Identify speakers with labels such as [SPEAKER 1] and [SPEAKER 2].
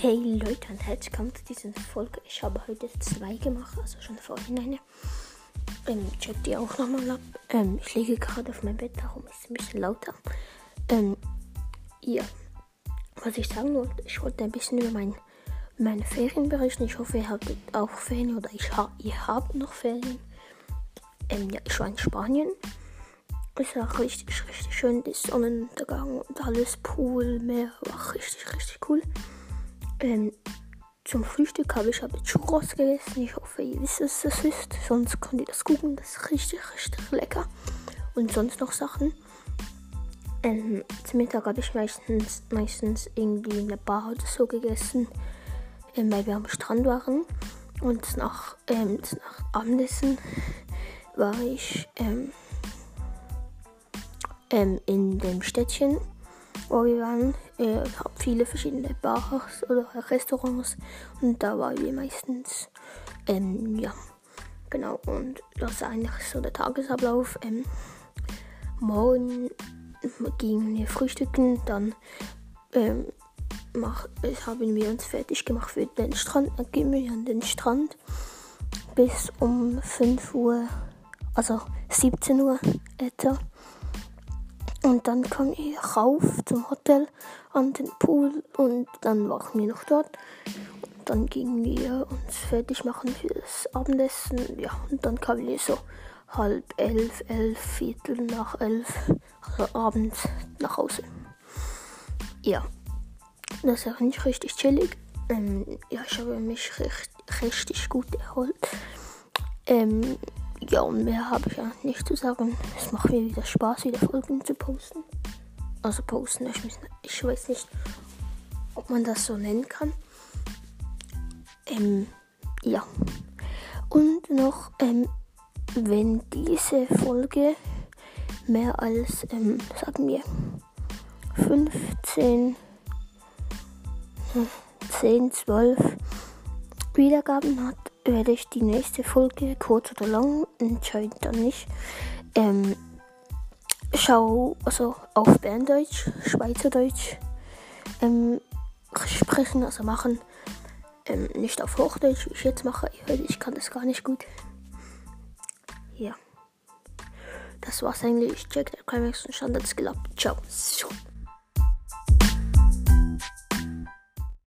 [SPEAKER 1] Hey Leute und herzlich willkommen zu dieser Folge. Ich habe heute zwei gemacht, also schon vorhin eine. Ähm, checkt die auch nochmal ab. Ähm, ich liege gerade auf meinem Bett, darum ist es ein bisschen lauter. Ähm, ja, was ich sagen wollte, ich wollte ein bisschen über mein, meine Ferien berichten. Ich hoffe, ihr habt auch Ferien oder ich ha ihr habt noch Ferien. Ähm, ja, ich war in Spanien. Es war richtig, richtig schön, die Sonnenuntergang und alles, Pool, Meer, war richtig, richtig cool. Ähm, zum Frühstück habe ich aber Churros gegessen. Ich hoffe, ihr wisst, was das ist. Sonst könnt ihr das gucken. Das ist richtig, richtig lecker. Und sonst noch Sachen. Ähm, zum Mittag habe ich meistens, meistens irgendwie in der Bar oder so gegessen, ähm, weil wir am Strand waren. Und nach, ähm, nach Abendessen war ich ähm, ähm, in dem Städtchen wo wir waren. Habe viele verschiedene Bars oder Restaurants und da waren wir meistens. Ähm, ja, genau. Und das ist eigentlich so der Tagesablauf. Ähm, morgen gingen wir frühstücken, dann ähm, mach, haben wir uns fertig gemacht für den Strand. Dann gehen wir an den Strand bis um 5 Uhr, also 17 Uhr etwa. Und dann kam ich rauf zum Hotel an den Pool und dann waren wir noch dort. Und dann gingen wir uns fertig machen für das Abendessen. Ja, und dann kamen wir so halb elf, elf, Viertel nach elf, also abends nach Hause. Ja, das war nicht richtig chillig. Ähm, ja, ich habe mich recht, richtig gut erholt. Ähm, ja, und mehr habe ich ja nicht zu sagen. Es macht mir wieder Spaß, wieder Folgen zu posten. Also posten, ich, ich weiß nicht, ob man das so nennen kann. Ähm, ja. Und noch, ähm, wenn diese Folge mehr als, ähm, sagen wir, 15, 10, 12 Wiedergaben hat, werde ich die nächste Folge, kurz oder lang, entscheide dann nicht. Ähm, schau also auf Berndeutsch, Schweizerdeutsch ähm, sprechen, also machen. Ähm, nicht auf Hochdeutsch, wie ich jetzt mache. Ich kann das gar nicht gut. Ja. Das war's eigentlich. Check der Climax und Standards gelappt. Ciao.